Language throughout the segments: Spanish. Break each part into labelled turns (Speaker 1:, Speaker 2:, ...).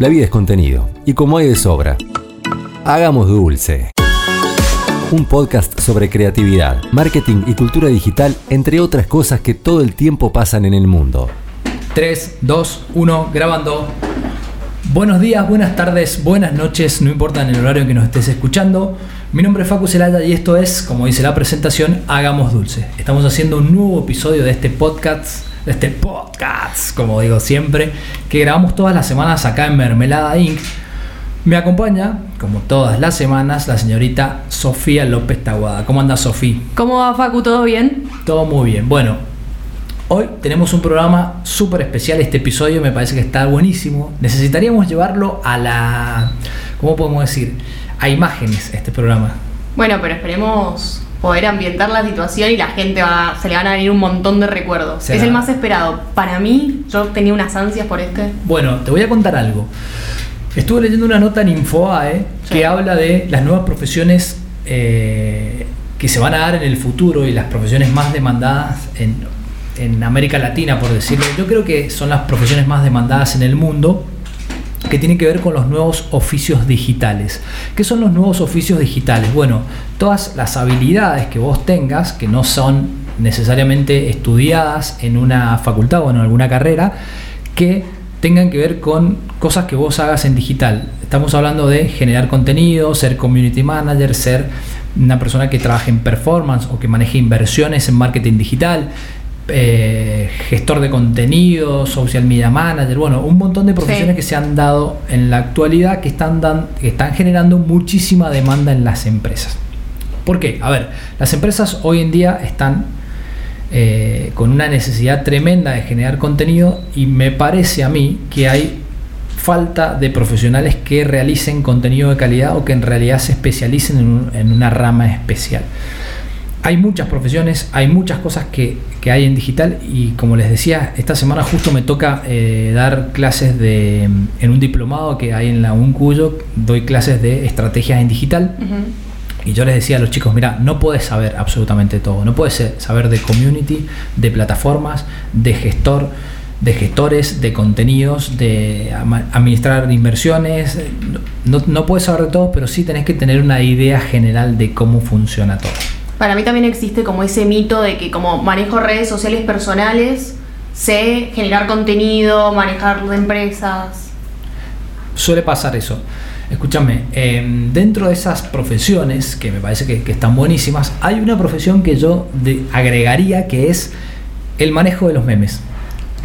Speaker 1: La vida es contenido, y como hay de sobra, hagamos dulce. Un podcast sobre creatividad, marketing y cultura digital, entre otras cosas que todo el tiempo pasan en el mundo.
Speaker 2: 3, 2, 1, grabando. Buenos días, buenas tardes, buenas noches, no importa en el horario en que nos estés escuchando. Mi nombre es Facu Celaya y esto es, como dice la presentación, Hagamos Dulce. Estamos haciendo un nuevo episodio de este podcast, de este podcast, como digo siempre, que grabamos todas las semanas acá en Mermelada Inc. Me acompaña, como todas las semanas, la señorita Sofía López Taguada. ¿Cómo anda Sofía?
Speaker 3: ¿Cómo va Facu? ¿Todo bien?
Speaker 2: Todo muy bien. Bueno, hoy tenemos un programa súper especial. Este episodio me parece que está buenísimo. Necesitaríamos llevarlo a la... ¿Cómo podemos decir? A imágenes este programa.
Speaker 3: Bueno, pero esperemos poder ambientar la situación y la gente va, se le van a venir un montón de recuerdos. Es el más esperado. Para mí, yo tenía unas ansias por este.
Speaker 2: Bueno, te voy a contar algo. Estuve leyendo una nota en Infoae que
Speaker 3: Sí.
Speaker 2: habla de las nuevas profesiones eh, que se van a dar en el futuro y las profesiones más demandadas en, en América Latina, por decirlo. Yo creo que son las profesiones más demandadas en el mundo que tienen que ver con los nuevos oficios digitales. ¿Qué son los nuevos oficios digitales? Bueno, todas las habilidades que vos tengas, que no son necesariamente estudiadas en una facultad o en alguna carrera, que tengan que ver con cosas que vos hagas en digital. Estamos hablando de generar contenido, ser community manager, ser una persona que trabaje en performance o que maneje inversiones en marketing digital, eh, gestor de contenido, social media manager, bueno, un montón de profesiones
Speaker 3: Sí.
Speaker 2: que se han dado en la actualidad que están, dan- que están generando muchísima demanda en las empresas. ¿Por qué? A ver, las empresas hoy en día están eh, con una necesidad tremenda de generar contenido y me parece a mí que hay falta de profesionales que realicen contenido de calidad o que en realidad se especialicen en, un- en una rama especial. Hay muchas profesiones, hay muchas cosas que, que hay en digital y como les decía, esta semana justo me toca eh, dar clases de, en un diplomado que hay en la UNCUYO, doy clases de estrategias en digital. Y yo les decía a los chicos, mira, no puedes saber absolutamente todo. No puedes saber de community, de plataformas, de gestor, de gestores, de contenidos, de administrar inversiones. No, no puedes saber de todo, pero sí tenés que tener una idea general de cómo funciona todo.
Speaker 3: Para mí también existe como ese mito de que como manejo redes sociales personales, sé generar contenido, manejar empresas.
Speaker 2: Suele pasar eso. Escúchame, em, dentro de esas profesiones, que me parece que, están buenísimas, hay una profesión que yo agregaría que es el manejo de los memes.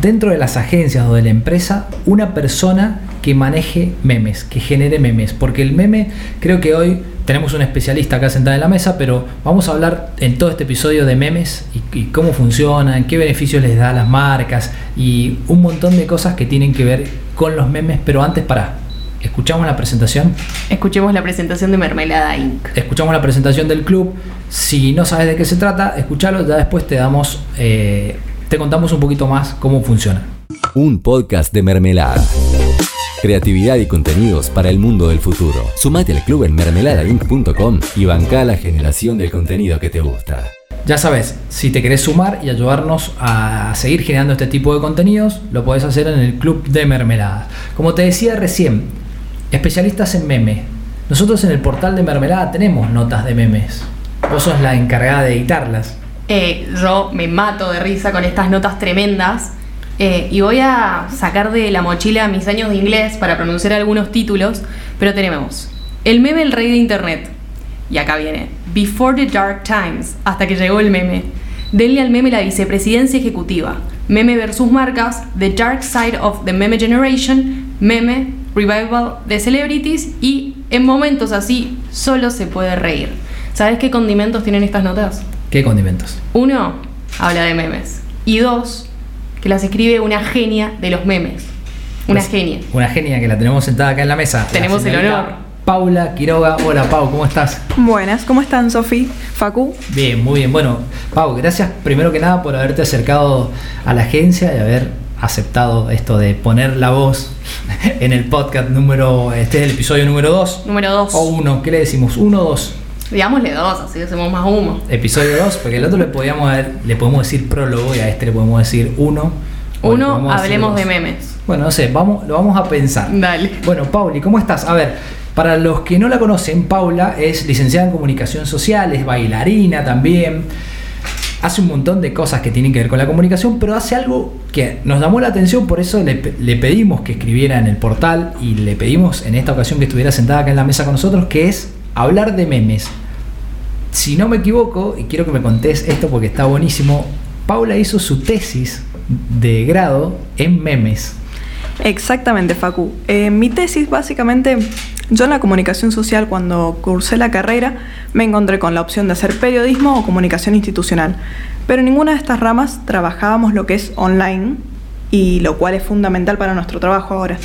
Speaker 2: Dentro de las agencias o de la empresa, una persona que maneje memes, que genere memes. Porque el meme, creo que hoy tenemos un especialista acá sentado en la mesa, pero vamos a hablar en todo este episodio de memes y, y cómo funcionan, qué beneficios les da a las marcas y un montón de cosas que tienen que ver con los memes. Pero antes, para, escuchamos la presentación.
Speaker 3: Escuchemos la presentación de Mermelada Inc.
Speaker 2: Escuchamos la presentación del club. Si no sabes de qué se trata, escúchalo. Ya después te damos, eh, te contamos un poquito más cómo funciona.
Speaker 1: Un podcast de mermelada. Creatividad y contenidos para el mundo del futuro. Sumate al club en mermeladainc.com y banca la generación del contenido que te gusta.
Speaker 2: Ya sabes, si te querés sumar y ayudarnos a seguir generando este tipo de contenidos, lo podés hacer en el club de mermelada. Como te decía recién, especialistas en meme. Nosotros en el portal de mermelada tenemos notas de memes. Vos sos la encargada de editarlas.
Speaker 3: Eh, yo me mato de risa con estas notas tremendas eh, y voy a sacar de la mochila mis años de inglés para pronunciar algunos títulos, pero tenemos El meme el rey de internet. Y acá viene Before the Dark Times, hasta que llegó el meme. Denle al meme la vicepresidencia ejecutiva. Meme versus marcas, The Dark Side of the Meme Generation, meme, revival de celebrities y en momentos así solo se puede reír. ¿Sabes qué condimentos tienen estas notas?
Speaker 2: ¿Qué condimentos?
Speaker 3: Uno, habla de memes. Y dos, que las escribe una genia de los memes. Una
Speaker 2: Pues,
Speaker 3: genia.
Speaker 2: Una genia que la tenemos sentada acá en la mesa. la
Speaker 3: Tenemos el honor.
Speaker 2: Paula Quiroga. Hola Pau, ¿cómo estás?
Speaker 4: Buenas, ¿cómo están Sofi? Facu.
Speaker 2: Bien, muy bien. Bueno, Pau, gracias primero que nada por haberte acercado a la agencia y haber aceptado esto de poner la voz en el podcast número, este es el episodio número 2
Speaker 3: Número dos.
Speaker 2: o 1, ¿qué le decimos? 1 o 2.
Speaker 3: Digámosle dos, así hacemos más humo.
Speaker 2: Episodio 2, porque el otro le podíamos le podemos decir prólogo y a este le podemos decir 1 Bueno,
Speaker 3: Uno,
Speaker 2: hacer
Speaker 3: hablemos
Speaker 2: dos.
Speaker 3: de memes.
Speaker 2: Bueno, no sé, vamos, lo vamos a pensar.
Speaker 3: Dale.
Speaker 2: Bueno, Pauli, ¿cómo estás? A ver, para los que no la conocen, Paula es licenciada en comunicación social, es bailarina también. Hace un montón de cosas que tienen que ver con la comunicación, pero hace algo que nos llamó la atención, por eso le pedimos que escribiera en el portal y le pedimos en esta ocasión que estuviera sentada acá en la mesa con nosotros, que es hablar de memes. Si no me equivoco, y quiero que me contés esto porque está buenísimo, Paula hizo su tesis de grado en memes.
Speaker 4: Exactamente, Facu. Eh, mi tesis, básicamente, yo en la comunicación social, cuando cursé la carrera, me encontré con la opción de hacer periodismo o comunicación institucional. Pero en ninguna de estas ramas trabajábamos lo que es online, y lo cual es fundamental para nuestro trabajo ahora.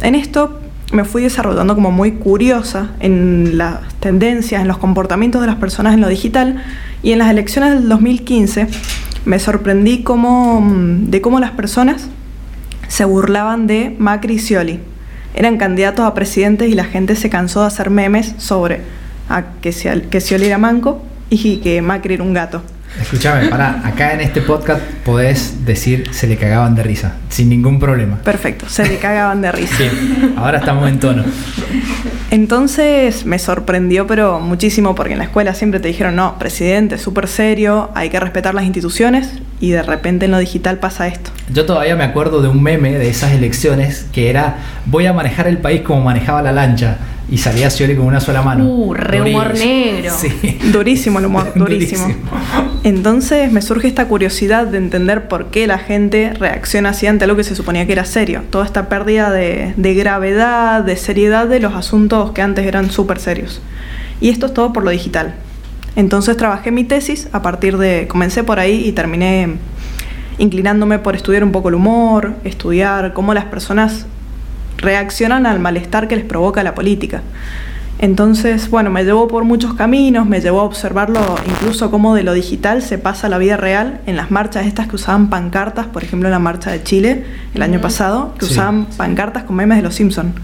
Speaker 4: En esto me fui desarrollando como muy curiosa en las tendencias, en los comportamientos de las personas en lo digital, y en las elecciones del 2015 me sorprendí cómo, mm, de cómo las personas se burlaban de Macri y Scioli. Eran candidatos a presidentes y la gente se cansó de hacer memes sobre a que, Sciol- que Scioli era manco y que Macri era un gato.
Speaker 2: Escúchame, pará, acá en este podcast podés decir se le cagaban de risa, sin ningún problema.
Speaker 4: Perfecto, se le cagaban de risa.
Speaker 2: Bien, ahora estamos en tono.
Speaker 4: Entonces me sorprendió, pero muchísimo, porque en la escuela siempre te dijeron, no, presidente, súper serio, hay que respetar las instituciones, y de repente en lo digital pasa esto.
Speaker 2: Yo todavía me acuerdo de un meme de esas elecciones que era voy a manejar el país como manejaba la lancha y salía Scioli con una sola mano.
Speaker 3: Uh, re humor negro.
Speaker 2: Sí.
Speaker 4: Durísimo el humor, durísimo. Entonces me surge esta curiosidad de entender por qué la gente reacciona así ante algo que se suponía que era serio. Toda esta pérdida de, de gravedad, de seriedad de los asuntos que antes eran súper serios. Y esto es todo por lo digital. Entonces trabajé mi tesis a partir de... Comencé por ahí y terminé inclinándome por estudiar un poco el humor, estudiar cómo las personas reaccionan al malestar que les provoca la política. Entonces, bueno, me llevó por muchos caminos, me llevó a observarlo incluso cómo de lo digital se pasa a la vida real en las marchas estas que usaban pancartas, por ejemplo en la marcha de Chile el año
Speaker 3: Ujú.
Speaker 4: pasado, que
Speaker 2: Sí.
Speaker 4: usaban pancartas con memes de los Simpson.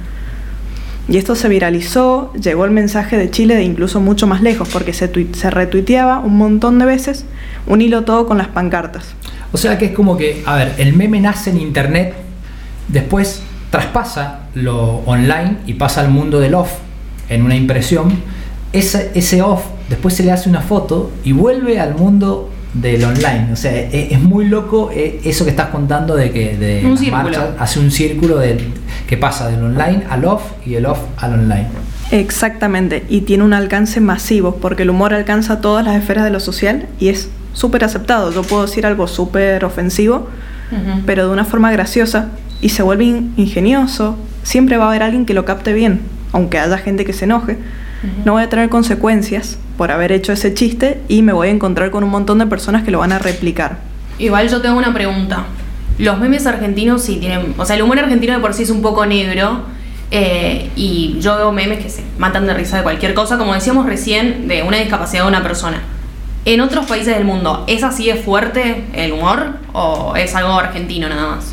Speaker 4: Y esto se viralizó, llegó el mensaje de Chile de incluso mucho más lejos, porque se, se retuiteaba un montón de veces un hilo todo con las pancartas.
Speaker 2: O sea que es como que, a ver, el meme nace en internet, después traspasa lo online y pasa al mundo del off en una impresión. Ese, ese off después se le hace una foto y vuelve al mundo del online. O sea, e- es, muy loco eh, eso que estás contando de que de
Speaker 3: Un
Speaker 2: hace un círculo del, que pasa del online al off y del off al online.
Speaker 4: Exactamente, y tiene un alcance masivo, porque el humor alcanza todas las esferas de lo social y es súper aceptado. Yo puedo decir algo súper ofensivo, pero de una forma graciosa y se vuelve in- ingenioso. Siempre va a haber alguien que lo capte bien, aunque haya gente que se enoje. No voy a tener consecuencias por haber hecho ese chiste y me voy a encontrar con un montón de personas que lo van a replicar.
Speaker 3: Igual yo tengo una pregunta. Los memes argentinos sí tienen. O sea, el humor argentino de por sí es un poco negro. eh, y yo veo memes que se matan de risa de cualquier cosa, como decíamos recién, de una discapacidad de una persona. En otros países del mundo, ¿es así de fuerte el humor o es algo argentino nada más?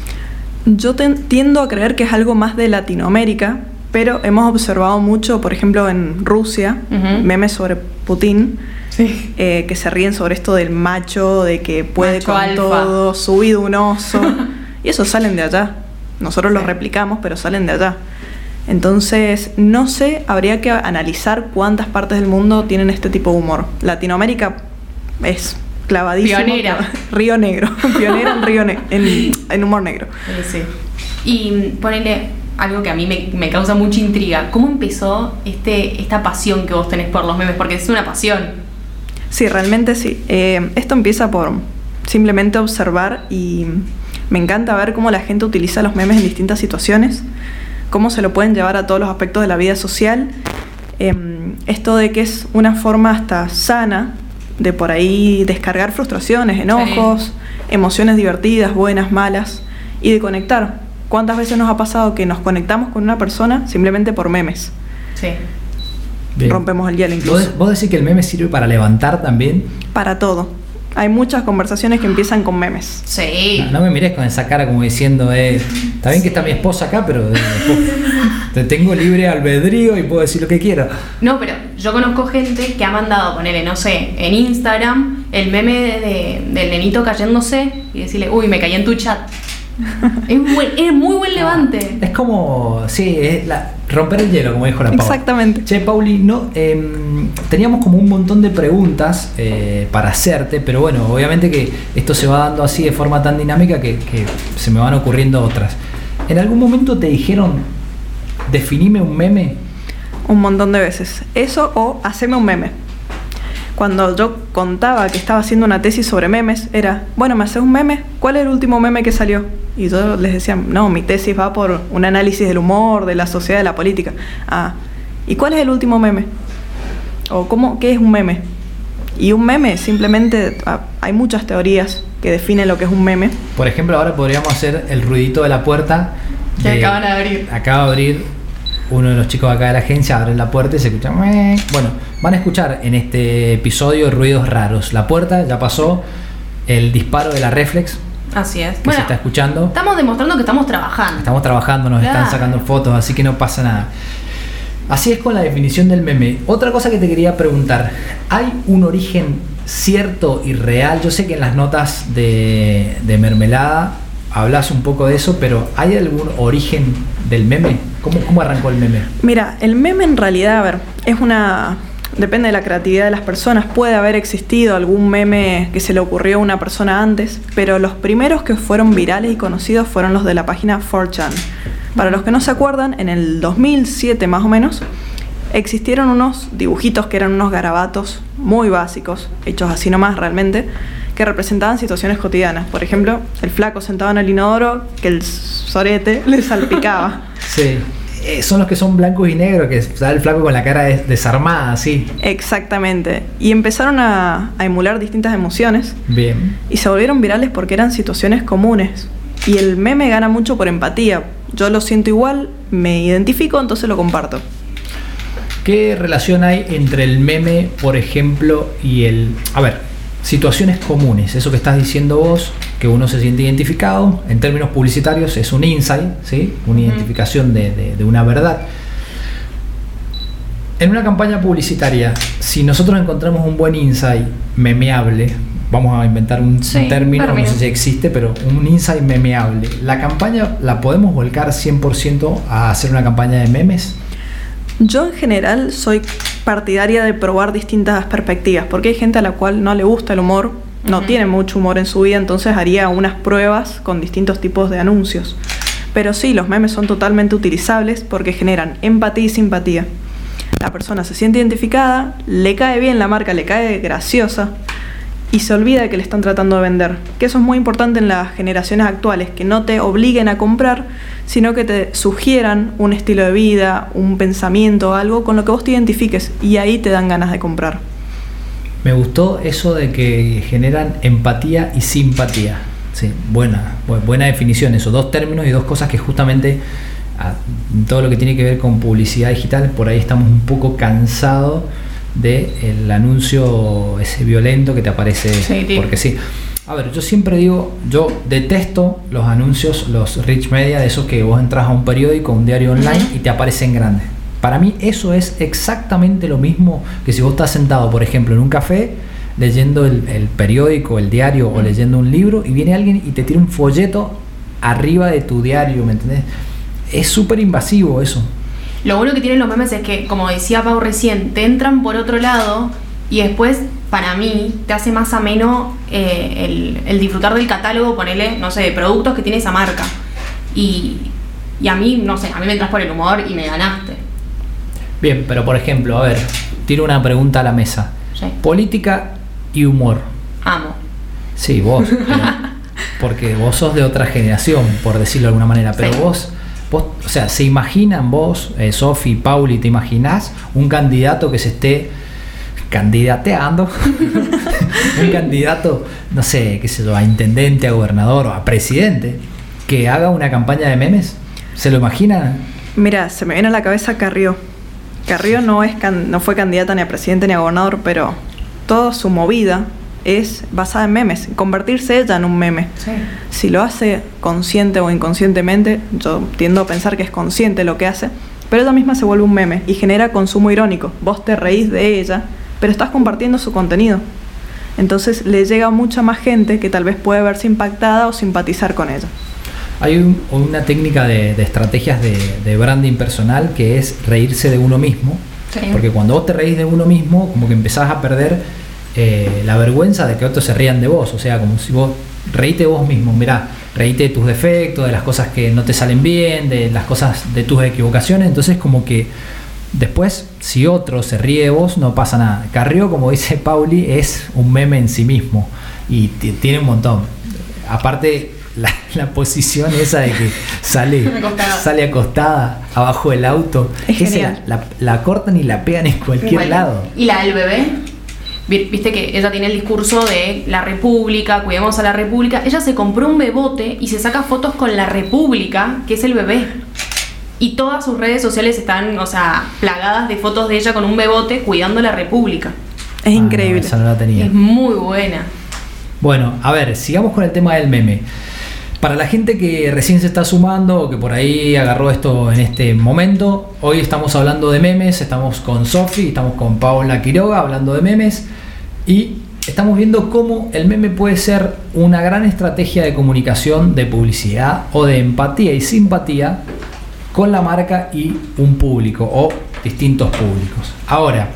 Speaker 4: Yo tiendo a creer que es algo más de Latinoamérica, pero hemos observado mucho, por ejemplo, en Rusia, memes sobre Putin,
Speaker 3: Sí.
Speaker 4: eh, que se ríen sobre esto del macho, de que puede
Speaker 3: Macho
Speaker 4: con
Speaker 3: alfa.
Speaker 4: todo, subido un oso. y eso salen de allá. Nosotros los
Speaker 3: Sí.
Speaker 4: replicamos, pero salen de allá. Entonces, no sé, habría que analizar cuántas partes del mundo tienen este tipo de humor. Latinoamérica es clavadísimo.
Speaker 3: Pionera.
Speaker 4: Río Negro. Pionera en, Río Ne- en, en humor negro.
Speaker 3: Sí. Y ponele algo que a mí me, me causa mucha intriga. ¿Cómo empezó este, esta pasión que vos tenés por los memes? Porque es una pasión.
Speaker 4: Sí, realmente sí. Eh, esto empieza por simplemente observar y me encanta ver cómo la gente utiliza los memes en distintas situaciones, cómo se lo pueden llevar a todos los aspectos de la vida social. Em, esto de que es una forma hasta sana de por ahí descargar frustraciones, enojos, emociones divertidas, buenas, malas y de conectar. ¿Cuántas veces nos ha pasado que nos conectamos con una persona simplemente por memes?
Speaker 3: Sí.
Speaker 2: Bien.
Speaker 4: Rompemos el hielo
Speaker 2: ¿Vos,
Speaker 4: incluso.
Speaker 2: vos decís que el meme sirve para levantar también?
Speaker 4: Para todo. Hay muchas conversaciones que empiezan con memes.
Speaker 3: Sí.
Speaker 2: No, no me mires con esa cara como diciendo, eh, está bien que está mi esposa acá, pero eh, tengo libre albedrío y puedo decir lo que quiera.
Speaker 3: No, pero yo conozco gente que ha mandado, ponerle, no sé, en Instagram el meme de- del nenito cayéndose y decirle, uy, me caí en tu chat. Es, buen- es muy buen levante.
Speaker 2: Es como, sí, es la- romper el hielo, como dijo la Paula.
Speaker 4: Exactamente.
Speaker 2: Che, Pauli, no, em, teníamos como un montón de preguntas eh, para hacerte, pero bueno, obviamente que esto se va dando así de forma tan dinámica que, que se me van ocurriendo otras. ¿En algún momento te dijeron, definime un meme?
Speaker 4: Un montón de veces. Eso o haceme un meme. Cuando yo contaba que estaba haciendo una tesis sobre memes, era, bueno, ¿me haces un meme? ¿Cuál es el último meme que salió? Y yo les decía, no, mi tesis va por un análisis del humor, de la sociedad, de la política. Ah, ¿y cuál es el último meme? ¿O cómo, qué es un meme? Y un meme, simplemente, ah, hay muchas teorías que definen lo que es un meme.
Speaker 2: Por ejemplo, ahora podríamos hacer el ruidito de la puerta.
Speaker 3: Que acaban de abrir.
Speaker 2: Acaba de abrir uno de los chicos acá de la agencia, abre la puerta y se escucha. Bueno, van a escuchar en este episodio ruidos raros. La puerta ya pasó, el disparo de la reflex
Speaker 3: Así es.
Speaker 2: que
Speaker 3: Bueno,
Speaker 2: se está escuchando.
Speaker 3: estamos demostrando que estamos trabajando.
Speaker 2: Estamos trabajando, nos están sacando fotos, así que no pasa nada. Así es con la definición del meme. Otra cosa que te quería preguntar, ¿hay un origen cierto y real? Yo sé que en las notas de, de mermelada hablas un poco de eso, pero ¿hay algún origen del meme? ¿Cómo, cómo arrancó el meme?
Speaker 4: Mira, el meme en realidad, a ver, es una... Depende de la creatividad de las personas. Puede haber existido algún meme que se le ocurrió a una persona antes, pero los primeros que fueron virales y conocidos fueron los de la página 4chan. Para los que no se acuerdan, en el 2007 más o menos, existieron unos dibujitos que eran unos garabatos muy básicos, hechos así nomás realmente, que representaban situaciones cotidianas. Por ejemplo, el flaco sentado en el inodoro que el sorete le salpicaba.
Speaker 2: Sí. Eh, son los que son blancos y negros, que sale el flaco con la cara des- desarmada, así.
Speaker 4: Exactamente. Y empezaron a, a emular distintas emociones
Speaker 2: Bien.
Speaker 4: y se volvieron virales porque eran situaciones comunes. Y el meme gana mucho por empatía. Yo lo siento igual, me identifico, entonces lo comparto.
Speaker 2: ¿Qué relación hay entre el meme, por ejemplo, y el... A ver, situaciones comunes, eso que estás diciendo vos, que uno se siente identificado, en términos publicitarios es un insight, ¿sí? Una identificación de, de- de una verdad. En una campaña publicitaria, si nosotros encontramos un buen insight memeable, vamos a inventar un,
Speaker 3: Sí,
Speaker 2: término, no sé si existe, pero un insight memeable, ¿la campaña la podemos volcar 100% a hacer una campaña de memes?
Speaker 4: Yo en general soy partidaria de probar distintas perspectivas, porque hay gente a la cual no le gusta el humor, no tiene mucho humor en su vida, entonces haría unas pruebas con distintos tipos de anuncios. Pero sí, los memes son totalmente utilizables porque generan empatía y simpatía. La persona se siente identificada, le cae bien la marca, le cae graciosa y se olvida que le están tratando de vender. Que eso es muy importante en las generaciones actuales, que no te obliguen a comprar, sino que te sugieran un estilo de vida, un pensamiento, algo con lo que vos te identifiques y ahí te dan ganas de comprar.
Speaker 2: Me gustó eso de que generan empatía y simpatía. Sí, buena, bu- buena definición eso. Dos términos y dos cosas que justamente en todo lo que tiene que ver con publicidad digital, por ahí estamos un poco cansados del anuncio ese violento que te aparece.
Speaker 3: Sí,
Speaker 2: porque sí. A ver, yo siempre digo, yo detesto los anuncios, los rich media, de esos que vos entras a un periódico, un diario online y te aparecen grandes. Para mí eso es exactamente lo mismo que si vos estás sentado, por ejemplo, en un café leyendo el, el periódico, el diario o leyendo un libro y viene alguien y te tira un folleto arriba de tu diario, ¿me entendés? Es súper invasivo eso.
Speaker 3: Lo bueno que tienen los memes es que, como decía Pau recién, te entran por otro lado y después, para mí, te hace más ameno eh, el, el disfrutar del catálogo, ponele, no sé, de productos que tiene esa marca. Y, y a mí, no sé, a mí me entras por el humor y me ganaste.
Speaker 2: Bien, pero por ejemplo, a ver, tiro una pregunta a la mesa.
Speaker 3: Sí.
Speaker 2: Política y humor.
Speaker 3: Amo.
Speaker 2: Sí, vos. porque vos sos de otra generación, por decirlo de alguna manera. Pero
Speaker 3: Sí.
Speaker 2: vos, vos, o sea, ¿se imaginan vos, eh, Sofi, Pauli, te imaginás un candidato que se esté candidateando? un candidato, no sé, qué sé yo, a intendente, a gobernador o a presidente, que haga una campaña de memes? ¿Se lo imaginan?
Speaker 4: Mira, se me viene a la cabeza Carrió. Carrió no, es can- no fue candidata ni a presidente ni a gobernador, pero toda su movida es basada en memes, convertirse ella en un meme.
Speaker 3: Sí.
Speaker 4: Si lo hace consciente o inconscientemente, yo tiendo a pensar que es consciente lo que hace, pero ella misma se vuelve un meme y genera consumo irónico. Vos te reís de ella, pero estás compartiendo su contenido. Entonces le llega a mucha más gente que tal vez puede verse impactada o simpatizar con ella.
Speaker 2: Hay un- una técnica de, de estrategias de, de branding personal que es reírse de uno mismo.
Speaker 3: Sí.
Speaker 2: Porque cuando vos te reís de uno mismo, como que empezás a perder eh, la vergüenza de que otros se rían de vos. O sea, como si vos reíte vos mismo. Mirá, reíte de tus defectos, de las cosas que no te salen bien, de las cosas de tus equivocaciones. Entonces, como que después, si otro se ríe de vos, no pasa nada. Carrió, como dice Pauli, es un meme en sí mismo. Y ti- tiene un montón. Aparte, la, la posición esa de que sale,
Speaker 3: Acostada.
Speaker 2: sale acostada abajo del auto.
Speaker 4: Es
Speaker 2: esa
Speaker 4: genial.
Speaker 2: la, la cortan y la pegan en cualquier lado.
Speaker 3: Y la del bebé, viste que ella tiene el discurso de la República, cuidemos a la República. Ella se compró un bebote y se saca fotos con la República, que es el bebé. Y todas sus redes sociales están, o sea, plagadas de fotos de ella con un bebote cuidando la República.
Speaker 4: Es
Speaker 2: Ah,
Speaker 4: increíble.
Speaker 2: esa no la tenía.
Speaker 3: Es muy buena.
Speaker 2: Bueno, a ver, sigamos con el tema del meme. Para la gente que recién se está sumando o que por ahí agarró esto en este momento, hoy estamos hablando de memes, estamos con Sofi, estamos con Paola Quiroga hablando de memes y estamos viendo cómo el meme puede ser una gran estrategia de comunicación, de publicidad o de empatía y simpatía con la marca y un público o distintos públicos. Ahora,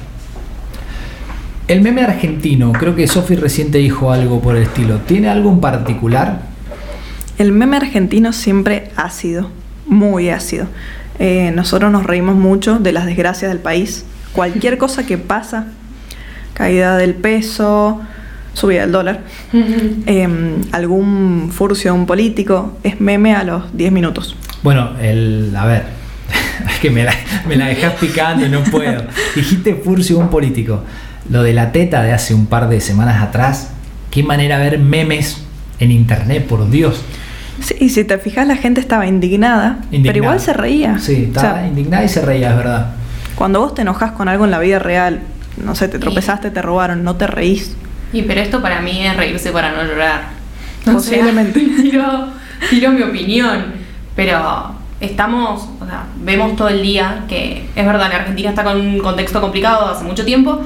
Speaker 2: el meme argentino, creo que Sofi recién te dijo algo por el estilo. ¿Tiene algo en particular?
Speaker 4: El meme argentino siempre ácido, muy ácido. Eh, nosotros nos reímos mucho de las desgracias del país. Cualquier cosa que pasa, caída del peso, subida del dólar, eh, algún furcio de un político, es meme a los 10 minutos.
Speaker 2: Bueno, el. A ver. Es que me la, me la dejas picando y no puedo. Dijiste Furcio, un político. Lo de la teta de hace un par de semanas atrás. Qué manera ver memes en internet, por Dios.
Speaker 4: Sí, y si te fijas, la gente estaba indignada, pero igual se reía.
Speaker 2: Sí,
Speaker 4: O sea,
Speaker 2: estaba indignada y se reía, es verdad.
Speaker 4: cuando vos te enojas con algo en la vida real, no sé, te tropezaste, te robaron, no te reís.
Speaker 3: Y pero esto para mí es reírse para no llorar. O sea,
Speaker 4: Posiblemente.
Speaker 3: tiro, tiro mi opinión. Pero estamos, o sea, vemos todo el día que es verdad, la Argentina está con un contexto complicado hace mucho tiempo.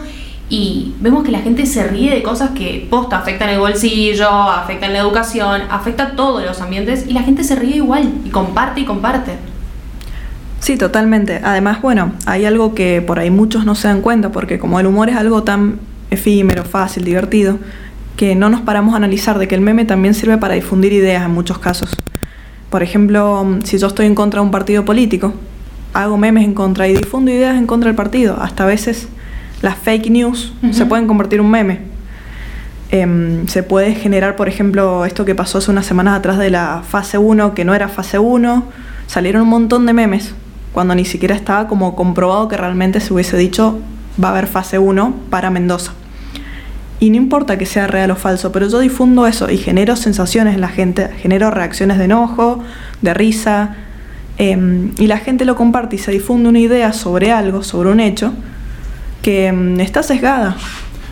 Speaker 3: Y vemos que la gente se ríe de cosas que posta afectan el bolsillo, afectan la educación, afecta todos los ambientes y la gente se ríe igual y comparte y comparte.
Speaker 4: Sí, totalmente. Además, bueno, hay algo que por ahí muchos no se dan cuenta, porque como el humor es algo tan efímero, fácil, divertido, que no nos paramos a analizar de que el meme también sirve para difundir ideas en muchos casos. Por ejemplo, si yo estoy en contra de un partido político, hago memes en contra y difundo ideas en contra del partido. Hasta a veces las fake news se pueden convertir en un meme. Em, se puede generar, por ejemplo, esto que pasó hace unas semanas atrás de la fase 1, que no era fase 1. Salieron un montón de memes, cuando ni siquiera estaba como comprobado que realmente se hubiese dicho va a haber fase 1 para Mendoza. Y no importa que sea real o falso, pero yo difundo eso y genero sensaciones en la gente, genero reacciones de enojo, de risa, em, y la gente lo comparte y se difunde una idea sobre algo, sobre un hecho, que em, está sesgada.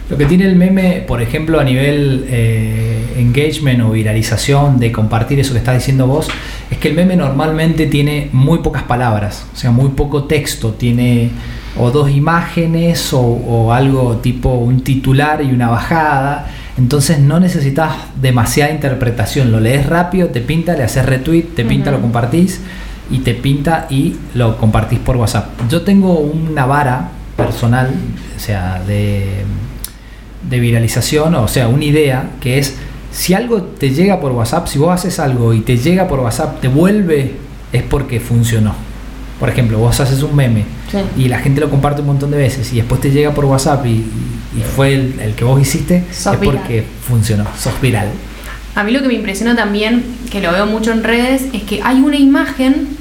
Speaker 2: Lo que tiene el meme, por ejemplo, a nivel eh, engagement o viralización de compartir eso que estás diciendo vos, es que el meme normalmente tiene muy pocas palabras, o sea, muy poco texto, tiene o dos imágenes o, o algo tipo un titular y una bajada, entonces no necesitas demasiada interpretación, lo lees rápido, te pinta, le haces retweet, te pinta, lo compartís y te pinta y lo compartís por WhatsApp. Yo tengo una vara personal, o sea, de de viralización, o sea, una idea que es si algo te llega por WhatsApp, si vos haces algo y te llega por WhatsApp, te vuelve, es porque funcionó. Por ejemplo, vos haces un meme
Speaker 3: Sí.
Speaker 2: y la gente lo comparte un montón de veces y después te llega por WhatsApp y, fue el, el que vos hiciste,
Speaker 3: Sos
Speaker 2: es porque funcionó, sos viral.
Speaker 3: A mí lo que me impresiona también, que lo veo mucho en redes, es que hay una imagen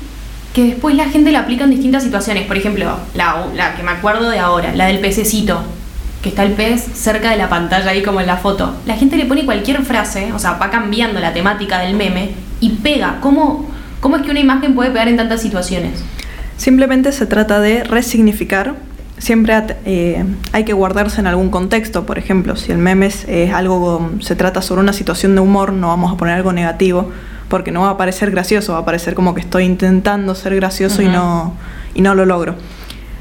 Speaker 3: que después la gente la aplica en distintas situaciones. Por ejemplo, la, que me acuerdo de ahora, la del pececito, que está el pez cerca de la pantalla ahí como en la foto. La gente le pone cualquier frase, o sea, va cambiando la temática del meme y pega. ¿Cómo, cómo es que una imagen puede pegar en tantas situaciones?
Speaker 4: Simplemente se trata de resignificar. Siempre eh, hay que guardarse en algún contexto. Por ejemplo, si el meme es algo, se trata sobre una situación de humor, no vamos a poner algo negativo, porque no va a parecer gracioso, va a parecer como que estoy intentando ser gracioso y,
Speaker 3: Ujú.
Speaker 4: no, y no lo logro.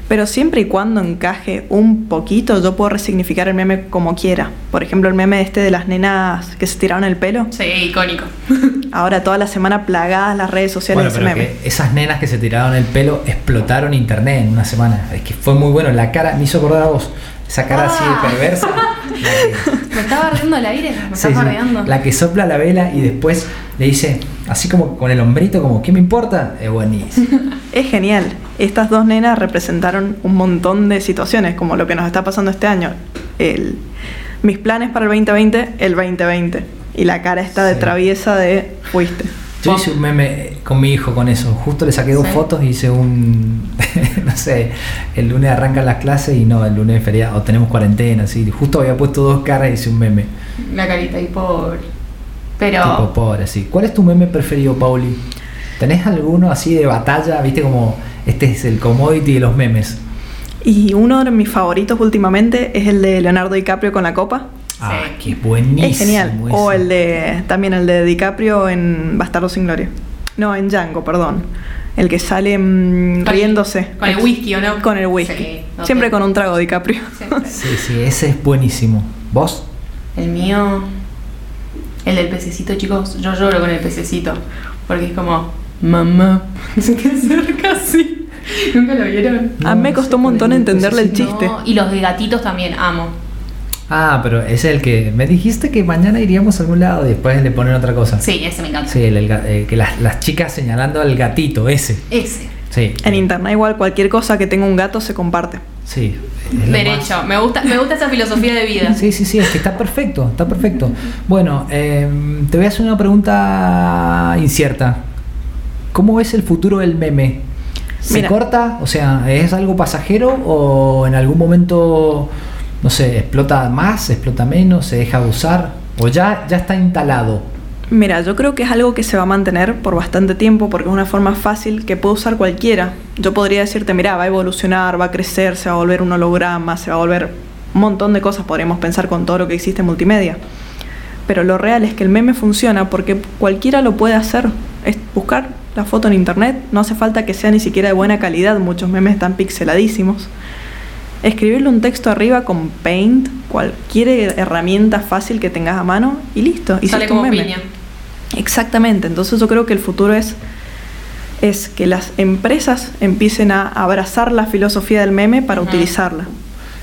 Speaker 4: Pero siempre y cuando encaje un poquito, yo puedo resignificar el meme como quiera. Por ejemplo, el meme este de las nenas que se tiraron el pelo.
Speaker 3: Sí, icónico.
Speaker 4: Ahora toda la semana plagadas las redes sociales
Speaker 2: Bueno,
Speaker 4: de ese
Speaker 2: pero
Speaker 4: meme.
Speaker 2: que esas nenas que se tiraron el pelo explotaron internet en una semana. Es que fue muy bueno. La cara, me hizo acordar a vos. Esa cara así
Speaker 3: Ah.
Speaker 2: de perversa. La que,
Speaker 3: Me estaba bardeando el aire, me
Speaker 2: sí,
Speaker 3: estaba
Speaker 2: sí, la que sopla la vela y después le dice, así como con el hombrito, como, ¿qué me importa? Es buenísimo.
Speaker 4: Es genial. Estas dos nenas representaron un montón de situaciones, como lo que nos está pasando este año. El, mis planes para el 2020, el 2020. Y la cara está de
Speaker 2: Sí.
Speaker 4: traviesa de fuiste.
Speaker 2: Yo hice un meme con mi hijo con eso. Justo le saqué dos
Speaker 3: Sí.
Speaker 2: fotos y hice un. no sé, el lunes arrancan las clases y no, el lunes es feriado. O tenemos cuarentena, así. Justo había puesto dos caras y hice un meme.
Speaker 3: La carita y pobre. Pero.
Speaker 2: Tipo pobre, así. ¿Cuál es tu meme preferido, Pauli? ¿Tenés alguno así de batalla? ¿Viste como este es el commodity de los memes?
Speaker 4: Y uno de mis favoritos últimamente es el de Leonardo DiCaprio con la copa.
Speaker 2: Ah,
Speaker 3: Sí.
Speaker 2: que buenísimo.
Speaker 4: es genial. O el de también el de DiCaprio en Bastardo sin Gloria. No, en Django, perdón. El que sale mm,
Speaker 3: Con-
Speaker 4: riéndose.
Speaker 3: Con el whisky, ¿o no?
Speaker 4: Con el whisky.
Speaker 3: Sí, no
Speaker 4: Siempre con un trago DiCaprio.
Speaker 3: Siempre.
Speaker 2: Sí, sí, ese es buenísimo. ¿Vos?
Speaker 3: El mío. El del pececito, chicos. Yo lloro con el pececito. Porque es como. Mamá. Se te acerca así. ¿Nunca lo vieron?
Speaker 4: A mí me costó un montón entenderle el chiste.
Speaker 3: No, y los de gatitos también, amo.
Speaker 2: Ah, pero es el que me dijiste que mañana iríamos a algún lado y después le ponen otra cosa.
Speaker 3: Sí, ese me encanta.
Speaker 2: Sí, el, el eh, que las, las chicas señalando al gatito, ese.
Speaker 3: Ese.
Speaker 2: Sí.
Speaker 4: En internet igual cualquier cosa que tenga un gato se comparte.
Speaker 2: Sí.
Speaker 3: Derecho.
Speaker 2: más-
Speaker 3: Me gusta, me gusta esa filosofía de vida.
Speaker 2: Sí, sí, sí, es que está perfecto, está perfecto. Bueno, eh, te voy a hacer una pregunta incierta. ¿Cómo ves el futuro del meme? ¿Se
Speaker 4: Mira.
Speaker 2: corta? O sea, ¿es algo pasajero o en algún momento, no sé, explota más, explota menos, se deja de usar? ¿O ya, ya está instalado?
Speaker 4: Mira, yo creo que es algo que se va a mantener por bastante tiempo porque es una forma fácil que puede usar cualquiera. Yo podría decirte, mira, va a evolucionar, va a crecer, se va a volver un holograma, se va a volver un montón de cosas, podríamos pensar con todo lo que existe en multimedia. Pero lo real es que el meme funciona porque cualquiera lo puede hacer. Es buscar la foto en internet, no hace falta que sea ni siquiera de buena calidad, muchos memes están pixeladísimos. Escribirle un texto arriba con Paint, cualquier herramienta fácil que tengas a mano y listo.
Speaker 3: Sale
Speaker 4: hiciste un
Speaker 3: como
Speaker 4: meme.
Speaker 3: piña.
Speaker 4: Exactamente, entonces yo creo que el futuro es, es que las empresas empiecen a abrazar la filosofía del meme para utilizarla.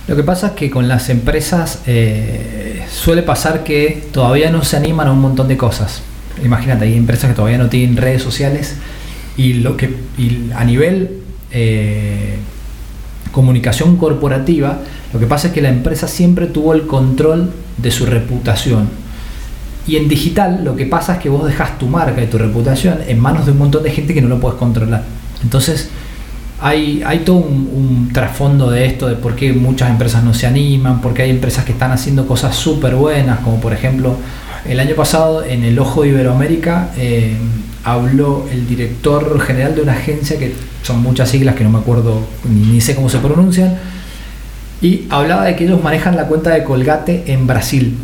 Speaker 2: Lo que pasa es que con las empresas eh, suele pasar que todavía no se animan a un montón de cosas. Imagínate, hay empresas que todavía no tienen redes sociales y lo que y a nivel eh, comunicación corporativa, lo que pasa es que la empresa siempre tuvo el control de su reputación. Y en digital lo que pasa es que vos dejas tu marca y tu reputación en manos de un montón de gente que no lo puedes controlar. Entonces, hay, hay todo un, un trasfondo de esto, de por qué muchas empresas no se animan, porque hay empresas que están haciendo cosas súper buenas, como por ejemplo, el año pasado en el Ojo de Iberoamérica eh, habló el director general de una agencia, que son muchas siglas que no me acuerdo ni, sé cómo se pronuncian, y hablaba de que ellos manejan la cuenta de Colgate en Brasil.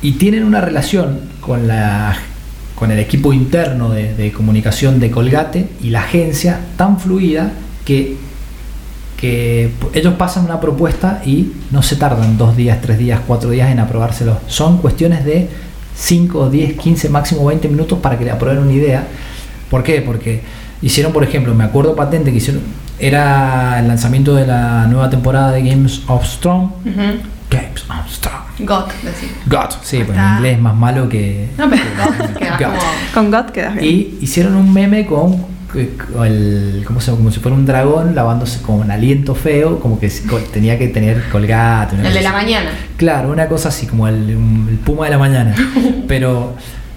Speaker 2: Y tienen una relación con la con el equipo interno de comunicación de Colgate y la agencia tan fluida que, que ellos pasan una propuesta y no se tardan dos días, tres días, cuatro días en aprobárselo. Son cuestiones de 5, 10, 15, máximo 20 minutos para que le aprueben una idea. ¿Por qué? Porque hicieron, por ejemplo, me acuerdo patente que hicieron, era el lanzamiento de la nueva temporada de Games of.
Speaker 3: Ujú.
Speaker 2: Games of Thrones.
Speaker 3: God, decir.
Speaker 2: God, sí, pues en inglés es más malo que.
Speaker 3: No, pero God queda
Speaker 2: God.
Speaker 3: como.
Speaker 4: Con God quedas bien.
Speaker 2: Y hicieron un meme con el, ¿cómo se como si fuera un dragón lavándose con un aliento feo, como que tenía que tener colgate. una
Speaker 3: El de la mañana.
Speaker 2: Claro, una cosa así, como el, puma de la mañana. Pero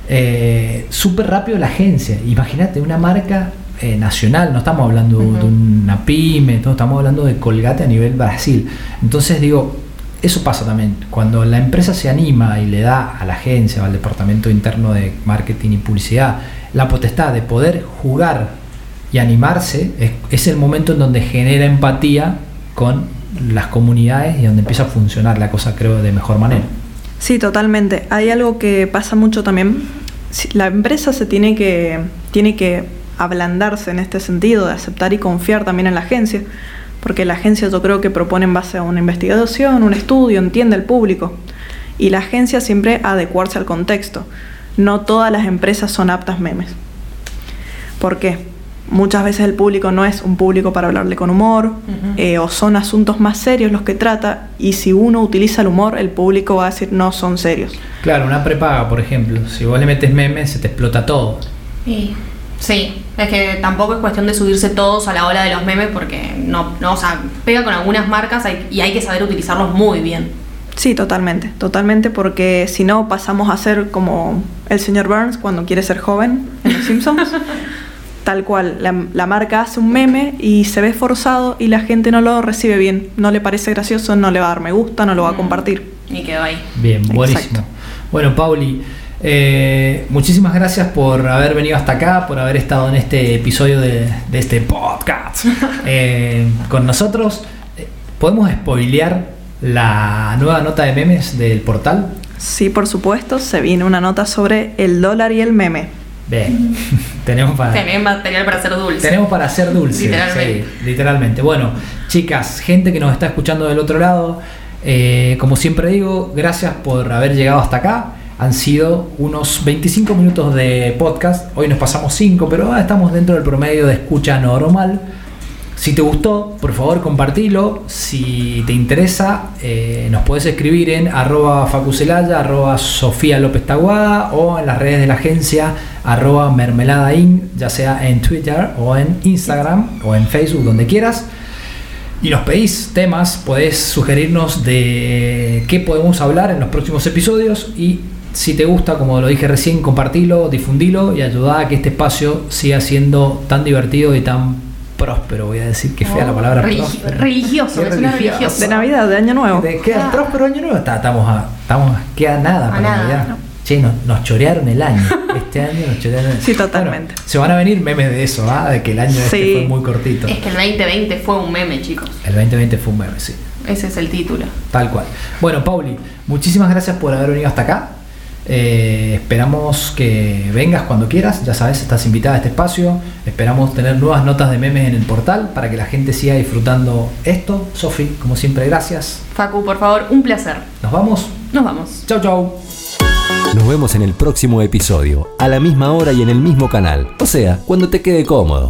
Speaker 2: eh, súper rápido la agencia. Imagínate, una marca eh, nacional, no estamos hablando de una pyme, no, estamos hablando de Colgate a nivel Brasil. Entonces digo, eso pasa también. Cuando la empresa se anima y le da a la agencia o al departamento interno de marketing y publicidad la potestad de poder jugar y animarse, es, el momento en donde genera empatía con las comunidades y donde empieza a funcionar la cosa, creo, de mejor manera.
Speaker 4: Sí, totalmente. Hay algo que pasa mucho también. La empresa se tiene que, tiene que ablandarse en este sentido, de aceptar y confiar también en la agencia. porque la agencia yo creo que propone en base a una investigación, un estudio, entiende el público. Y la agencia siempre adecuarse al contexto. No todas las empresas son aptas memes. ¿Por qué? Muchas veces el público no es un público para hablarle con humor, eh, o son asuntos más serios los que trata, y si uno utiliza el humor, el público va a decir no son serios.
Speaker 2: Claro, una prepaga, por ejemplo. Si vos le metes memes, se te explota todo.
Speaker 3: Sí. Sí, es que tampoco es cuestión de subirse todos a la ola de los memes porque no, no o sea, pega con algunas marcas y hay que saber utilizarlos muy bien.
Speaker 4: Sí, totalmente, totalmente, porque si no pasamos a ser como el señor Burns cuando quiere ser joven en Los Simpsons. Tal cual, la, marca hace un meme y se ve forzado y la gente no lo recibe bien, no le parece gracioso, no le va a dar me gusta, no lo va a mm. compartir.
Speaker 3: Y quedó ahí.
Speaker 2: Bien, buenísimo. Bueno, Pauli, eh, muchísimas gracias por haber venido hasta acá, por haber estado en este episodio de, este podcast eh, con nosotros. ¿Podemos spoilear la nueva nota de memes del portal?
Speaker 4: Sí, por supuesto, se viene una nota sobre el dólar y el meme.
Speaker 2: Bien, tenemos para...
Speaker 3: Tenemos material para hacer dulce.
Speaker 2: Tenemos para hacer dulce. literalmente. literalmente. Bueno, chicas, gente que nos está escuchando del otro lado, eh, como siempre digo, gracias por haber llegado hasta acá. Han sido unos 25 minutos de podcast. Hoy nos pasamos 5, pero estamos dentro del promedio de escucha normal. Si te gustó, por favor compartilo. Si te interesa, eh, nos puedes escribir en arroba facucelaya, arroba Sofía López Taguada o en las redes de la agencia arroba mermeladain, ya sea en Twitter o en Instagram o en Facebook, donde quieras. Y nos pedís temas, podés sugerirnos de qué podemos hablar en los próximos episodios y si te gusta, como lo dije recién, compartilo, difundilo y ayuda a que este espacio siga siendo tan divertido y tan próspero. Voy a decir que fea la palabra
Speaker 3: religioso, religioso.
Speaker 4: De Navidad, de Año Nuevo.
Speaker 2: De, queda ah. próspero Año Nuevo. estamos a, estamos queda nada para Navidad. Che, nos chorearon el año. Este año nos chorearon
Speaker 4: Sí, totalmente.
Speaker 2: se van a venir memes de eso, ¿ah? De que el año este fue muy cortito.
Speaker 3: Es que el 2020 fue un meme, chicos.
Speaker 2: El 2020 fue un meme, sí.
Speaker 3: Ese es el título.
Speaker 2: Tal cual. Bueno, Pauli, muchísimas gracias por haber venido hasta acá. Eh, esperamos que vengas cuando quieras, ya sabes, estás invitada a este espacio. Esperamos tener nuevas notas de memes en el portal para que la gente siga disfrutando esto. Sofi, como siempre, gracias.
Speaker 3: Facu, por favor, un placer.
Speaker 2: ¿Nos vamos?
Speaker 3: Nos vamos.
Speaker 2: Chau, chau.
Speaker 1: Nos vemos en el próximo episodio, a la misma hora y en el mismo canal. O sea, cuando te quede cómodo.